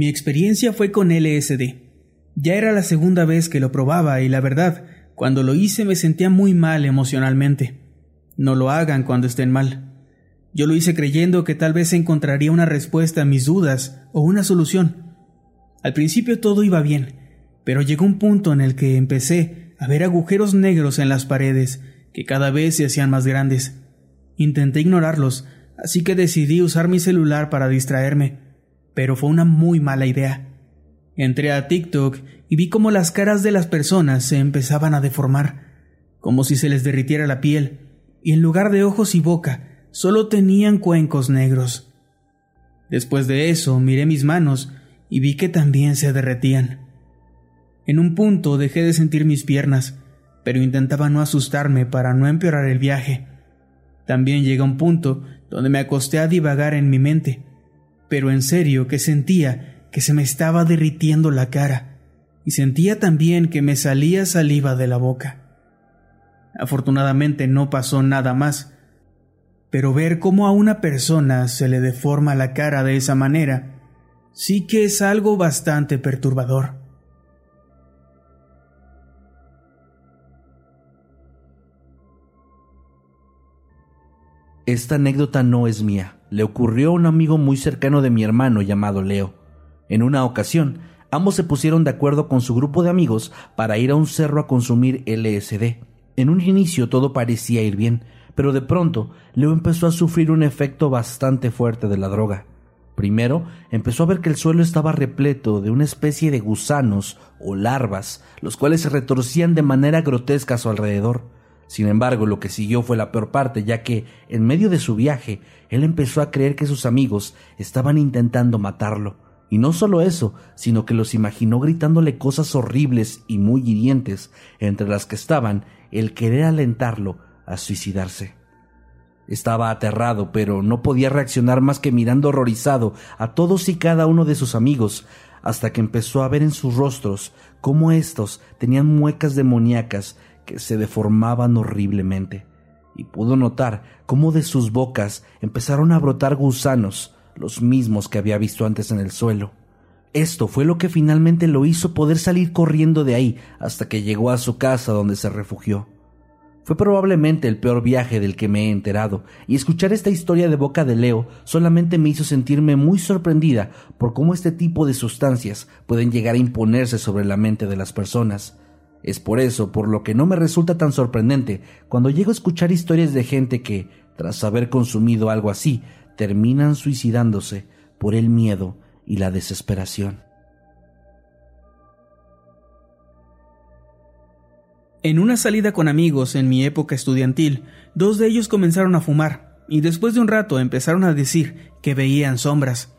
Mi experiencia fue con LSD. Ya era la segunda vez que lo probaba y la verdad, cuando lo hice me sentía muy mal emocionalmente. No lo hagan cuando estén mal. Yo lo hice creyendo que tal vez encontraría una respuesta a mis dudas o una solución. Al principio todo iba bien, pero llegó un punto en el que empecé a ver agujeros negros en las paredes que cada vez se hacían más grandes. Intenté ignorarlos, así que decidí usar mi celular para distraerme pero fue una muy mala idea. Entré a TikTok y vi cómo las caras de las personas se empezaban a deformar, como si se les derritiera la piel, y en lugar de ojos y boca, solo tenían cuencos negros. Después de eso miré mis manos y vi que también se derretían. En un punto dejé de sentir mis piernas, pero intentaba no asustarme para no empeorar el viaje. También llega un punto donde me acosté a divagar en mi mente, pero en serio que sentía que se me estaba derritiendo la cara y sentía también que me salía saliva de la boca. Afortunadamente no pasó nada más, pero ver cómo a una persona se le deforma la cara de esa manera sí que es algo bastante perturbador. Esta anécdota no es mía le ocurrió a un amigo muy cercano de mi hermano llamado Leo. En una ocasión, ambos se pusieron de acuerdo con su grupo de amigos para ir a un cerro a consumir LSD. En un inicio todo parecía ir bien, pero de pronto Leo empezó a sufrir un efecto bastante fuerte de la droga. Primero, empezó a ver que el suelo estaba repleto de una especie de gusanos o larvas, los cuales se retorcían de manera grotesca a su alrededor. Sin embargo, lo que siguió fue la peor parte, ya que, en medio de su viaje, él empezó a creer que sus amigos estaban intentando matarlo. Y no solo eso, sino que los imaginó gritándole cosas horribles y muy hirientes, entre las que estaban el querer alentarlo a suicidarse. Estaba aterrado, pero no podía reaccionar más que mirando horrorizado a todos y cada uno de sus amigos, hasta que empezó a ver en sus rostros cómo éstos tenían muecas demoníacas que se deformaban horriblemente, y pudo notar cómo de sus bocas empezaron a brotar gusanos, los mismos que había visto antes en el suelo. Esto fue lo que finalmente lo hizo poder salir corriendo de ahí hasta que llegó a su casa donde se refugió. Fue probablemente el peor viaje del que me he enterado, y escuchar esta historia de boca de Leo solamente me hizo sentirme muy sorprendida por cómo este tipo de sustancias pueden llegar a imponerse sobre la mente de las personas, es por eso por lo que no me resulta tan sorprendente cuando llego a escuchar historias de gente que, tras haber consumido algo así, terminan suicidándose por el miedo y la desesperación. En una salida con amigos en mi época estudiantil, dos de ellos comenzaron a fumar y después de un rato empezaron a decir que veían sombras.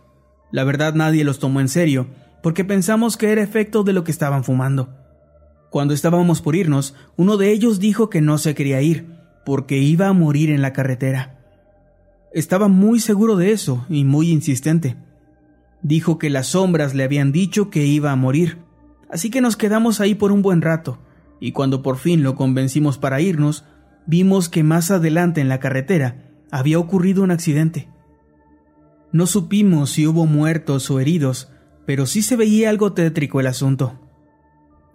La verdad nadie los tomó en serio, porque pensamos que era efecto de lo que estaban fumando. Cuando estábamos por irnos, uno de ellos dijo que no se quería ir, porque iba a morir en la carretera. Estaba muy seguro de eso y muy insistente. Dijo que las sombras le habían dicho que iba a morir, así que nos quedamos ahí por un buen rato, y cuando por fin lo convencimos para irnos, vimos que más adelante en la carretera había ocurrido un accidente. No supimos si hubo muertos o heridos, pero sí se veía algo tétrico el asunto.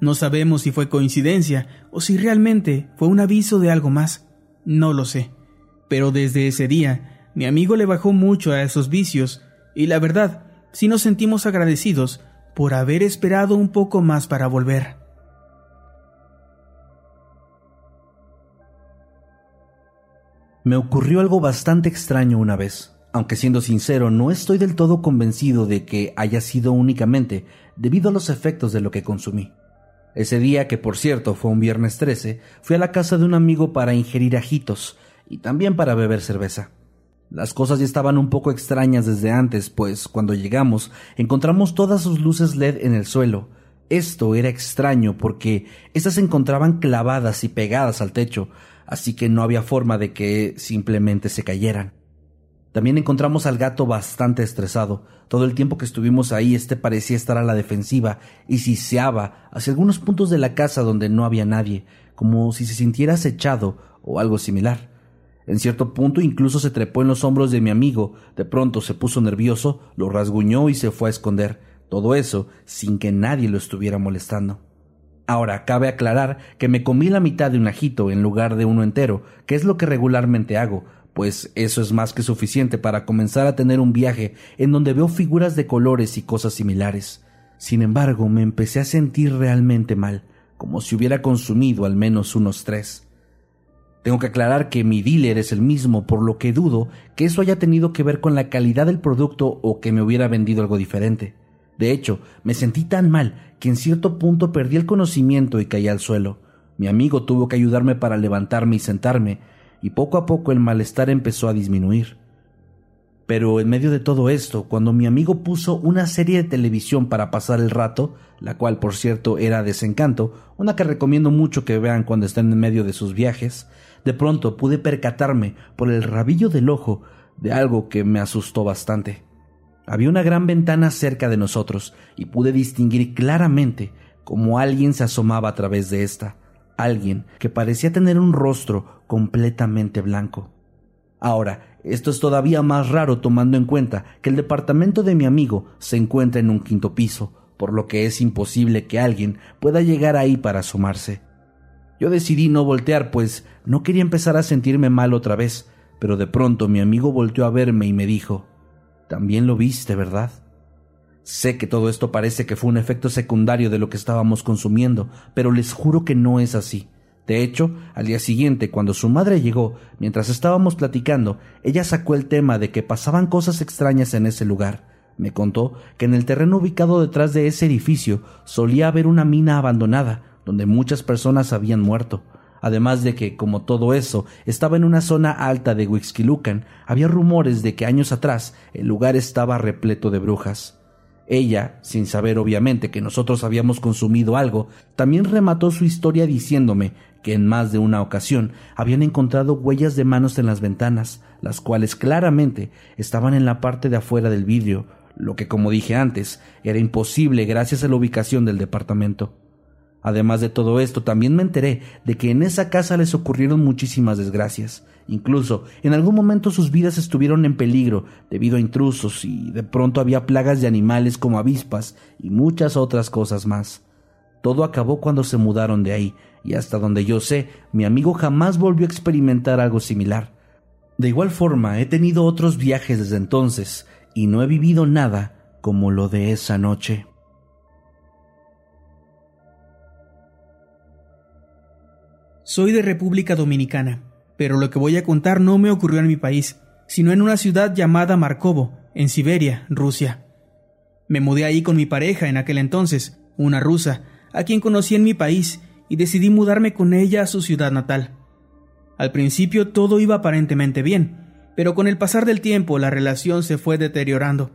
No sabemos si fue coincidencia o si realmente fue un aviso de algo más. No lo sé. Pero desde ese día, mi amigo le bajó mucho a esos vicios y la verdad, sí nos sentimos agradecidos por haber esperado un poco más para volver. Me ocurrió algo bastante extraño una vez, aunque siendo sincero no estoy del todo convencido de que haya sido únicamente debido a los efectos de lo que consumí. Ese día, que por cierto fue un viernes 13, fui a la casa de un amigo para ingerir ajitos y también para beber cerveza. Las cosas ya estaban un poco extrañas desde antes, pues cuando llegamos encontramos todas sus luces LED en el suelo. Esto era extraño porque estas se encontraban clavadas y pegadas al techo, así que no había forma de que simplemente se cayeran. También encontramos al gato bastante estresado. Todo el tiempo que estuvimos ahí, este parecía estar a la defensiva y siseaba hacia algunos puntos de la casa donde no había nadie, como si se sintiera acechado o algo similar. En cierto punto incluso se trepó en los hombros de mi amigo, de pronto se puso nervioso, lo rasguñó y se fue a esconder. Todo eso sin que nadie lo estuviera molestando. Ahora, cabe aclarar que me comí la mitad de un ajito en lugar de uno entero, que es lo que regularmente hago, pues eso es más que suficiente para comenzar a tener un viaje en donde veo figuras de colores y cosas similares. Sin embargo, me empecé a sentir realmente mal, como si hubiera consumido al menos unos tres. Tengo que aclarar que mi dealer es el mismo, por lo que dudo que eso haya tenido que ver con la calidad del producto o que me hubiera vendido algo diferente. De hecho, me sentí tan mal que en cierto punto perdí el conocimiento y caí al suelo. Mi amigo tuvo que ayudarme para levantarme y sentarme, y poco a poco el malestar empezó a disminuir. Pero en medio de todo esto, cuando mi amigo puso una serie de televisión para pasar el rato, la cual por cierto era Desencanto, una que recomiendo mucho que vean cuando estén en medio de sus viajes, de pronto pude percatarme por el rabillo del ojo de algo que me asustó bastante. Había una gran ventana cerca de nosotros y pude distinguir claramente cómo alguien se asomaba a través de esta alguien que parecía tener un rostro completamente blanco. Ahora, esto es todavía más raro tomando en cuenta que el departamento de mi amigo se encuentra en un quinto piso, por lo que es imposible que alguien pueda llegar ahí para asomarse. Yo decidí no voltear, pues no quería empezar a sentirme mal otra vez, pero de pronto mi amigo volteó a verme y me dijo También lo viste, ¿verdad? Sé que todo esto parece que fue un efecto secundario de lo que estábamos consumiendo, pero les juro que no es así. De hecho, al día siguiente, cuando su madre llegó, mientras estábamos platicando, ella sacó el tema de que pasaban cosas extrañas en ese lugar. Me contó que en el terreno ubicado detrás de ese edificio solía haber una mina abandonada, donde muchas personas habían muerto. Además de que, como todo eso estaba en una zona alta de Huixquilucan, había rumores de que años atrás el lugar estaba repleto de brujas. Ella, sin saber obviamente que nosotros habíamos consumido algo, también remató su historia diciéndome que en más de una ocasión habían encontrado huellas de manos en las ventanas, las cuales claramente estaban en la parte de afuera del vidrio, lo que como dije antes era imposible gracias a la ubicación del departamento. Además de todo esto, también me enteré de que en esa casa les ocurrieron muchísimas desgracias. Incluso en algún momento sus vidas estuvieron en peligro debido a intrusos y de pronto había plagas de animales como avispas y muchas otras cosas más. Todo acabó cuando se mudaron de ahí y hasta donde yo sé, mi amigo jamás volvió a experimentar algo similar. De igual forma, he tenido otros viajes desde entonces y no he vivido nada como lo de esa noche. Soy de República Dominicana, pero lo que voy a contar no me ocurrió en mi país, sino en una ciudad llamada Markovo, en Siberia, Rusia. Me mudé ahí con mi pareja en aquel entonces, una rusa, a quien conocí en mi país, y decidí mudarme con ella a su ciudad natal. Al principio todo iba aparentemente bien, pero con el pasar del tiempo la relación se fue deteriorando.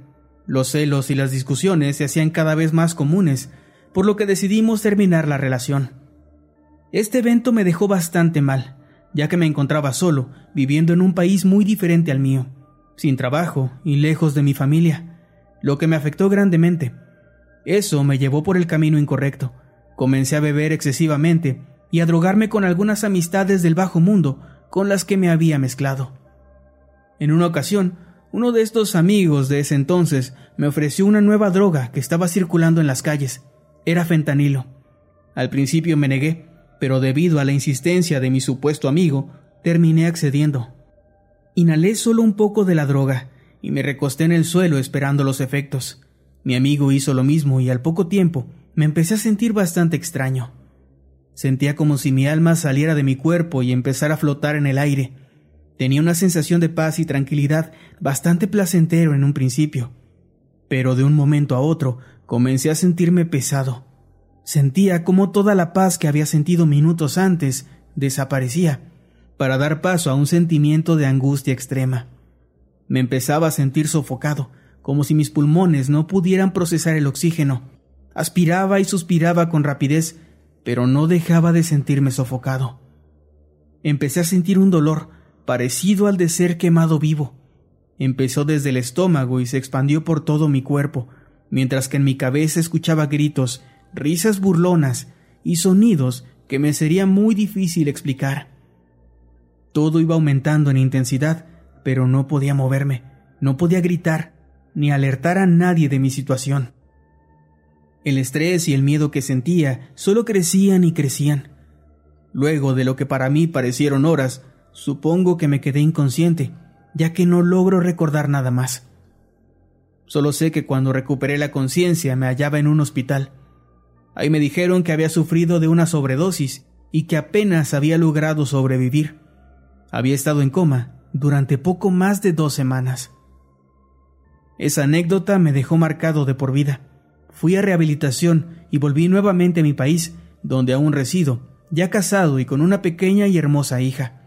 Los celos y las discusiones se hacían cada vez más comunes, por lo que decidimos terminar la relación. Este evento me dejó bastante mal, ya que me encontraba solo, viviendo en un país muy diferente al mío, sin trabajo y lejos de mi familia, lo que me afectó grandemente. Eso me llevó por el camino incorrecto. Comencé a beber excesivamente y a drogarme con algunas amistades del bajo mundo con las que me había mezclado. En una ocasión, Uno de estos amigos de ese entonces me ofreció una nueva droga que estaba circulando en las calles. Era fentanilo. Al principio me negué, pero debido a la insistencia de mi supuesto amigo, terminé accediendo. Inhalé solo un poco de la droga y me recosté en el suelo esperando los efectos. Mi amigo hizo lo mismo y al poco tiempo me empecé a sentir bastante extraño. Sentía como si mi alma saliera de mi cuerpo y empezara a flotar en el aire. Tenía una sensación de paz y tranquilidad bastante placentero en un principio, pero de un momento a otro comencé a sentirme pesado. Sentía como toda la paz que había sentido minutos antes desaparecía, para dar paso a un sentimiento de angustia extrema. Me empezaba a sentir sofocado, como si mis pulmones no pudieran procesar el oxígeno. Aspiraba y suspiraba con rapidez, pero no dejaba de sentirme sofocado. Empecé a sentir un dolor, parecido al de ser quemado vivo. Empezó desde el estómago y se expandió por todo mi cuerpo, mientras que en mi cabeza escuchaba gritos, risas burlonas y sonidos que me sería muy difícil explicar. Todo iba aumentando en intensidad, pero no podía moverme, no podía gritar, ni alertar a nadie de mi situación. El estrés y el miedo que sentía solo crecían y crecían. Luego de lo que para mí parecieron horas, Supongo que me quedé inconsciente, ya que no logro recordar nada más. Solo sé que cuando recuperé la conciencia me hallaba en un hospital. Ahí me dijeron que había sufrido de una sobredosis y que apenas había logrado sobrevivir. Había estado en coma durante poco más de dos semanas. Esa anécdota me dejó marcado de por vida. Fui a rehabilitación y volví nuevamente a mi país, donde aún resido, ya casado y con una pequeña y hermosa hija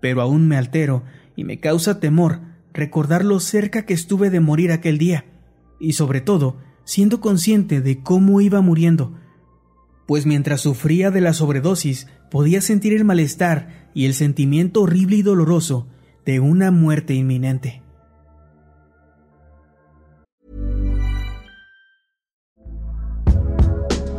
pero aún me altero y me causa temor recordar lo cerca que estuve de morir aquel día, y sobre todo siendo consciente de cómo iba muriendo, pues mientras sufría de la sobredosis podía sentir el malestar y el sentimiento horrible y doloroso de una muerte inminente.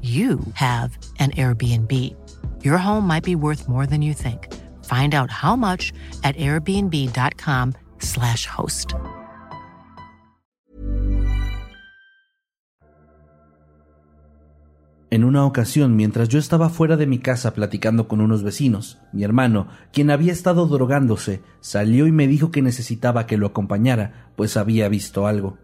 you have an Airbnb. Your home might be worth more than you think. Find out how much at airbnb.com/slash host. En una ocasión, mientras yo estaba fuera de mi casa platicando con unos vecinos, mi hermano, quien había estado drogándose, salió y me dijo que necesitaba que lo acompañara, pues había visto algo.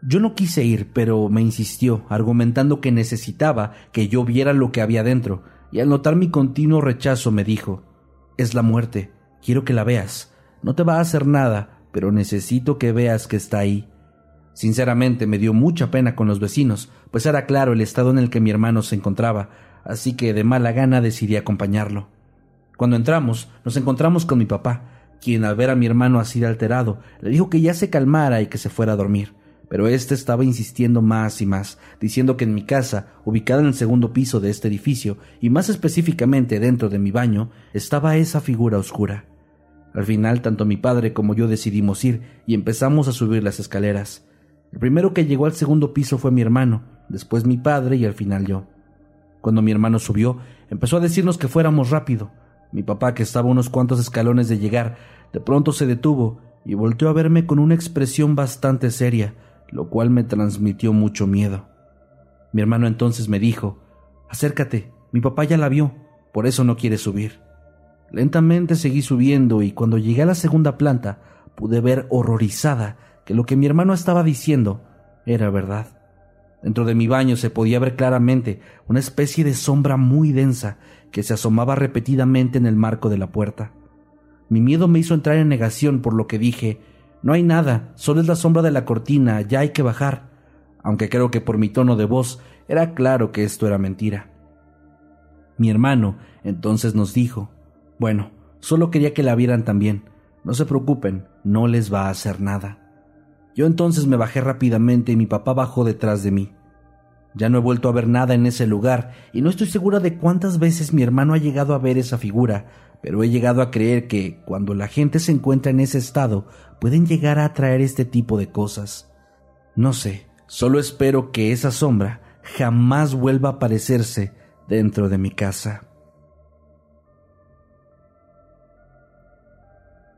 Yo no quise ir, pero me insistió, argumentando que necesitaba que yo viera lo que había dentro, y al notar mi continuo rechazo me dijo Es la muerte, quiero que la veas. No te va a hacer nada, pero necesito que veas que está ahí. Sinceramente me dio mucha pena con los vecinos, pues era claro el estado en el que mi hermano se encontraba, así que de mala gana decidí acompañarlo. Cuando entramos, nos encontramos con mi papá, quien al ver a mi hermano así de alterado, le dijo que ya se calmara y que se fuera a dormir pero éste estaba insistiendo más y más, diciendo que en mi casa, ubicada en el segundo piso de este edificio, y más específicamente dentro de mi baño, estaba esa figura oscura. Al final, tanto mi padre como yo decidimos ir y empezamos a subir las escaleras. El primero que llegó al segundo piso fue mi hermano, después mi padre y al final yo. Cuando mi hermano subió, empezó a decirnos que fuéramos rápido. Mi papá, que estaba unos cuantos escalones de llegar, de pronto se detuvo y volteó a verme con una expresión bastante seria, lo cual me transmitió mucho miedo. Mi hermano entonces me dijo, Acércate, mi papá ya la vio, por eso no quiere subir. Lentamente seguí subiendo y cuando llegué a la segunda planta pude ver horrorizada que lo que mi hermano estaba diciendo era verdad. Dentro de mi baño se podía ver claramente una especie de sombra muy densa que se asomaba repetidamente en el marco de la puerta. Mi miedo me hizo entrar en negación por lo que dije no hay nada, solo es la sombra de la cortina, ya hay que bajar. Aunque creo que por mi tono de voz era claro que esto era mentira. Mi hermano entonces nos dijo, bueno, solo quería que la vieran también. No se preocupen, no les va a hacer nada. Yo entonces me bajé rápidamente y mi papá bajó detrás de mí. Ya no he vuelto a ver nada en ese lugar y no estoy segura de cuántas veces mi hermano ha llegado a ver esa figura, pero he llegado a creer que cuando la gente se encuentra en ese estado pueden llegar a atraer este tipo de cosas. No sé, solo espero que esa sombra jamás vuelva a aparecerse dentro de mi casa.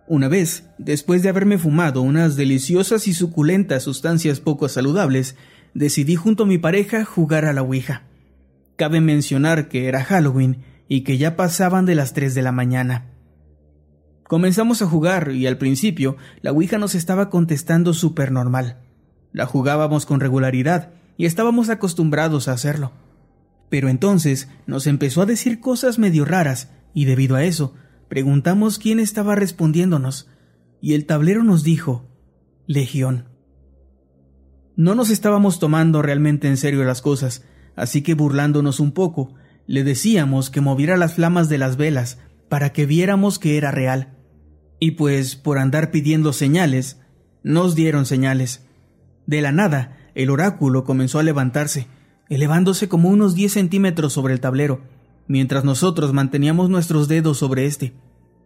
Una vez, después de haberme fumado unas deliciosas y suculentas sustancias poco saludables, decidí junto a mi pareja jugar a la Ouija. Cabe mencionar que era Halloween y que ya pasaban de las 3 de la mañana. Comenzamos a jugar y al principio la Ouija nos estaba contestando súper normal. La jugábamos con regularidad y estábamos acostumbrados a hacerlo. Pero entonces nos empezó a decir cosas medio raras y debido a eso preguntamos quién estaba respondiéndonos y el tablero nos dijo Legión. No nos estábamos tomando realmente en serio las cosas, así que burlándonos un poco, le decíamos que moviera las flamas de las velas para que viéramos que era real. Y pues, por andar pidiendo señales, nos dieron señales. De la nada, el oráculo comenzó a levantarse, elevándose como unos 10 centímetros sobre el tablero, mientras nosotros manteníamos nuestros dedos sobre éste.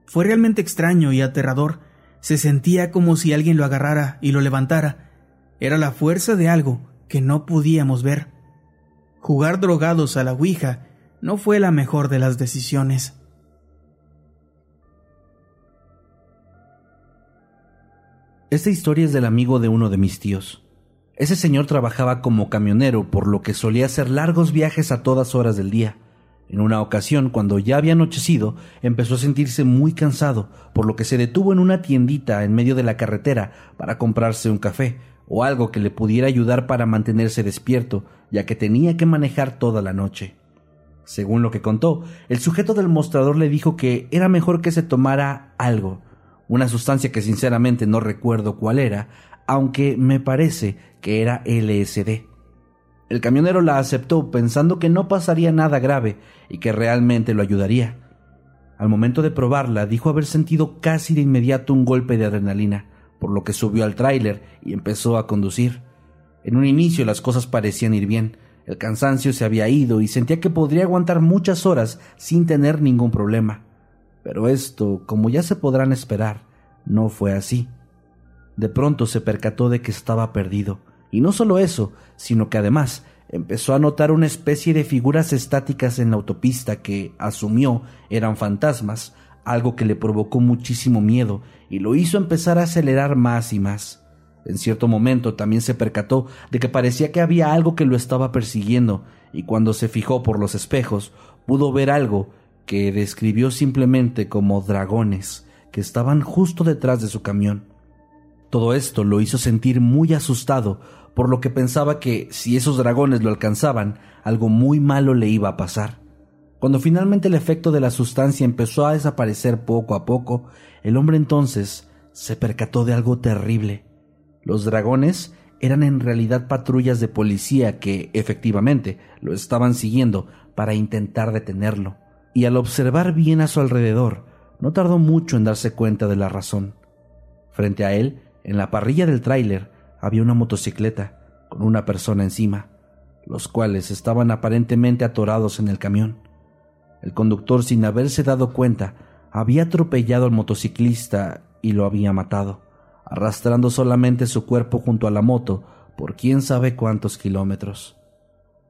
Fue realmente extraño y aterrador. Se sentía como si alguien lo agarrara y lo levantara. Era la fuerza de algo que no podíamos ver. Jugar drogados a la Ouija no fue la mejor de las decisiones. Esta historia es del amigo de uno de mis tíos. Ese señor trabajaba como camionero, por lo que solía hacer largos viajes a todas horas del día. En una ocasión, cuando ya había anochecido, empezó a sentirse muy cansado, por lo que se detuvo en una tiendita en medio de la carretera para comprarse un café o algo que le pudiera ayudar para mantenerse despierto, ya que tenía que manejar toda la noche. Según lo que contó, el sujeto del mostrador le dijo que era mejor que se tomara algo, una sustancia que sinceramente no recuerdo cuál era, aunque me parece que era LSD. El camionero la aceptó pensando que no pasaría nada grave y que realmente lo ayudaría. Al momento de probarla, dijo haber sentido casi de inmediato un golpe de adrenalina, por lo que subió al tráiler y empezó a conducir. En un inicio las cosas parecían ir bien, el cansancio se había ido y sentía que podría aguantar muchas horas sin tener ningún problema. Pero esto, como ya se podrán esperar, no fue así. De pronto se percató de que estaba perdido, y no solo eso, sino que además empezó a notar una especie de figuras estáticas en la autopista que asumió eran fantasmas, algo que le provocó muchísimo miedo y lo hizo empezar a acelerar más y más. En cierto momento también se percató de que parecía que había algo que lo estaba persiguiendo, y cuando se fijó por los espejos pudo ver algo que describió simplemente como dragones que estaban justo detrás de su camión. Todo esto lo hizo sentir muy asustado, por lo que pensaba que si esos dragones lo alcanzaban, algo muy malo le iba a pasar. Cuando finalmente el efecto de la sustancia empezó a desaparecer poco a poco, el hombre entonces se percató de algo terrible. Los dragones eran en realidad patrullas de policía que, efectivamente, lo estaban siguiendo para intentar detenerlo. Y al observar bien a su alrededor, no tardó mucho en darse cuenta de la razón. Frente a él, en la parrilla del tráiler, había una motocicleta con una persona encima, los cuales estaban aparentemente atorados en el camión. El conductor, sin haberse dado cuenta, había atropellado al motociclista y lo había matado arrastrando solamente su cuerpo junto a la moto por quién sabe cuántos kilómetros.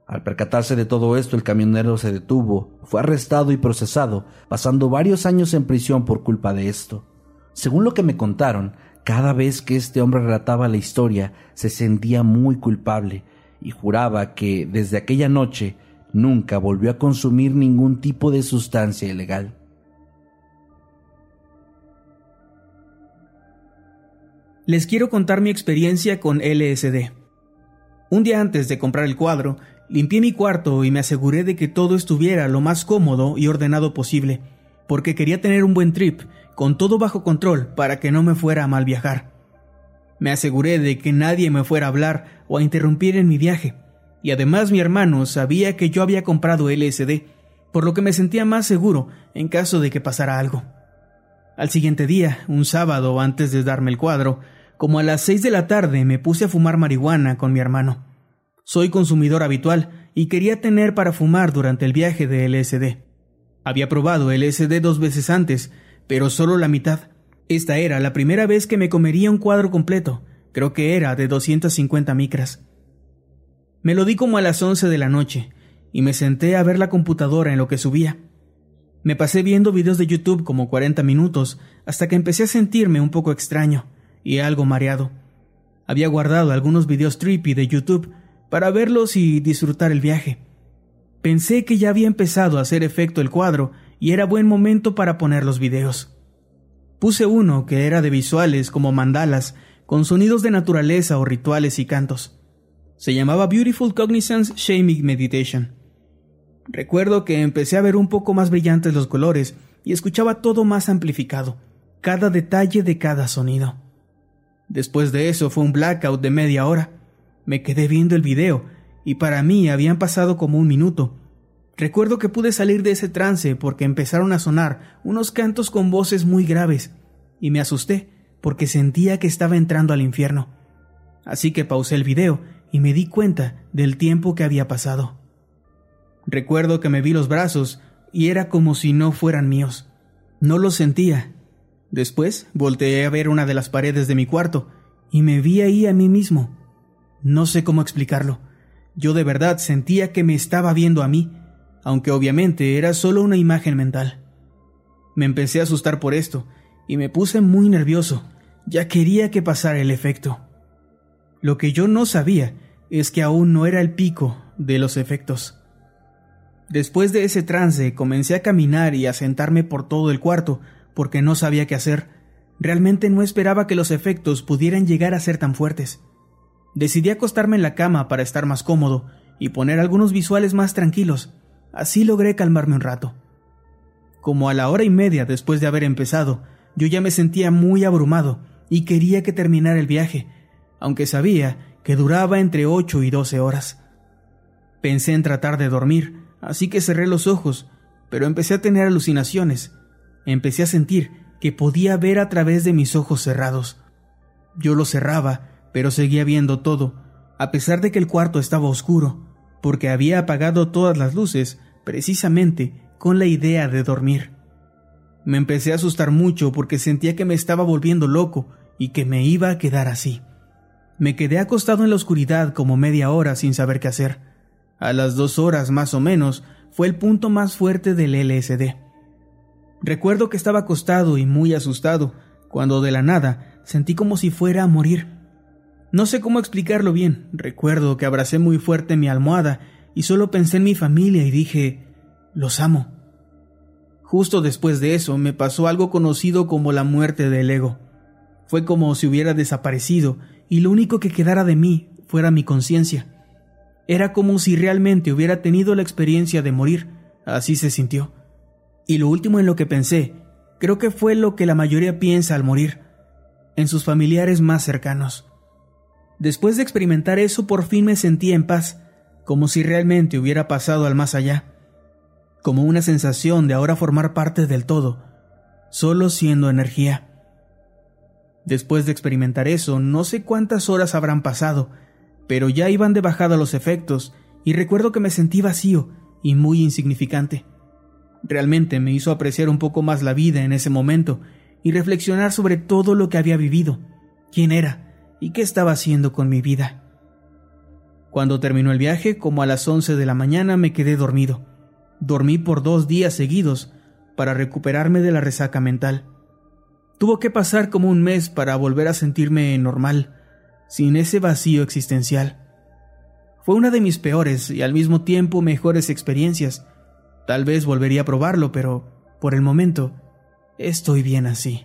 Al percatarse de todo esto, el camionero se detuvo, fue arrestado y procesado, pasando varios años en prisión por culpa de esto. Según lo que me contaron, cada vez que este hombre relataba la historia, se sentía muy culpable y juraba que desde aquella noche nunca volvió a consumir ningún tipo de sustancia ilegal. Les quiero contar mi experiencia con LSD. Un día antes de comprar el cuadro, limpié mi cuarto y me aseguré de que todo estuviera lo más cómodo y ordenado posible, porque quería tener un buen trip, con todo bajo control para que no me fuera a mal viajar. Me aseguré de que nadie me fuera a hablar o a interrumpir en mi viaje, y además mi hermano sabía que yo había comprado LSD, por lo que me sentía más seguro en caso de que pasara algo. Al siguiente día, un sábado antes de darme el cuadro, como a las seis de la tarde me puse a fumar marihuana con mi hermano. Soy consumidor habitual y quería tener para fumar durante el viaje de LSD. Había probado LSD dos veces antes, pero solo la mitad. Esta era la primera vez que me comería un cuadro completo, creo que era de 250 micras. Me lo di como a las once de la noche, y me senté a ver la computadora en lo que subía. Me pasé viendo videos de YouTube como 40 minutos hasta que empecé a sentirme un poco extraño y algo mareado. Había guardado algunos videos trippy de YouTube para verlos y disfrutar el viaje. Pensé que ya había empezado a hacer efecto el cuadro y era buen momento para poner los videos. Puse uno que era de visuales como mandalas, con sonidos de naturaleza o rituales y cantos. Se llamaba Beautiful Cognizance Shaming Meditation. Recuerdo que empecé a ver un poco más brillantes los colores y escuchaba todo más amplificado, cada detalle de cada sonido. Después de eso fue un blackout de media hora. Me quedé viendo el video y para mí habían pasado como un minuto. Recuerdo que pude salir de ese trance porque empezaron a sonar unos cantos con voces muy graves y me asusté porque sentía que estaba entrando al infierno. Así que pausé el video y me di cuenta del tiempo que había pasado. Recuerdo que me vi los brazos y era como si no fueran míos. No los sentía. Después volteé a ver una de las paredes de mi cuarto y me vi ahí a mí mismo. No sé cómo explicarlo. Yo de verdad sentía que me estaba viendo a mí, aunque obviamente era solo una imagen mental. Me empecé a asustar por esto y me puse muy nervioso. Ya quería que pasara el efecto. Lo que yo no sabía es que aún no era el pico de los efectos. Después de ese trance comencé a caminar y a sentarme por todo el cuarto, porque no sabía qué hacer. Realmente no esperaba que los efectos pudieran llegar a ser tan fuertes. Decidí acostarme en la cama para estar más cómodo y poner algunos visuales más tranquilos. Así logré calmarme un rato. Como a la hora y media después de haber empezado, yo ya me sentía muy abrumado y quería que terminara el viaje, aunque sabía que duraba entre ocho y doce horas. Pensé en tratar de dormir, así que cerré los ojos, pero empecé a tener alucinaciones. Empecé a sentir que podía ver a través de mis ojos cerrados. Yo los cerraba, pero seguía viendo todo, a pesar de que el cuarto estaba oscuro, porque había apagado todas las luces precisamente con la idea de dormir. Me empecé a asustar mucho porque sentía que me estaba volviendo loco y que me iba a quedar así. Me quedé acostado en la oscuridad como media hora sin saber qué hacer. A las dos horas más o menos fue el punto más fuerte del LSD. Recuerdo que estaba acostado y muy asustado, cuando de la nada sentí como si fuera a morir. No sé cómo explicarlo bien, recuerdo que abracé muy fuerte mi almohada y solo pensé en mi familia y dije, los amo. Justo después de eso me pasó algo conocido como la muerte del ego. Fue como si hubiera desaparecido y lo único que quedara de mí fuera mi conciencia. Era como si realmente hubiera tenido la experiencia de morir, así se sintió. Y lo último en lo que pensé, creo que fue lo que la mayoría piensa al morir, en sus familiares más cercanos. Después de experimentar eso, por fin me sentí en paz, como si realmente hubiera pasado al más allá, como una sensación de ahora formar parte del todo, solo siendo energía. Después de experimentar eso, no sé cuántas horas habrán pasado, pero ya iban de bajada los efectos, y recuerdo que me sentí vacío y muy insignificante. Realmente me hizo apreciar un poco más la vida en ese momento y reflexionar sobre todo lo que había vivido, quién era y qué estaba haciendo con mi vida. Cuando terminó el viaje, como a las once de la mañana, me quedé dormido. Dormí por dos días seguidos para recuperarme de la resaca mental. Tuvo que pasar como un mes para volver a sentirme normal, sin ese vacío existencial. Fue una de mis peores y al mismo tiempo mejores experiencias. Tal vez volvería a probarlo, pero por el momento estoy bien así.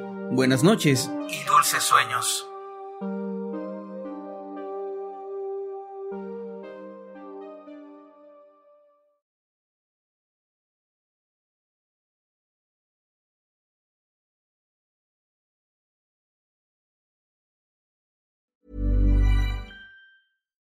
Buenas noches y dulces sueños.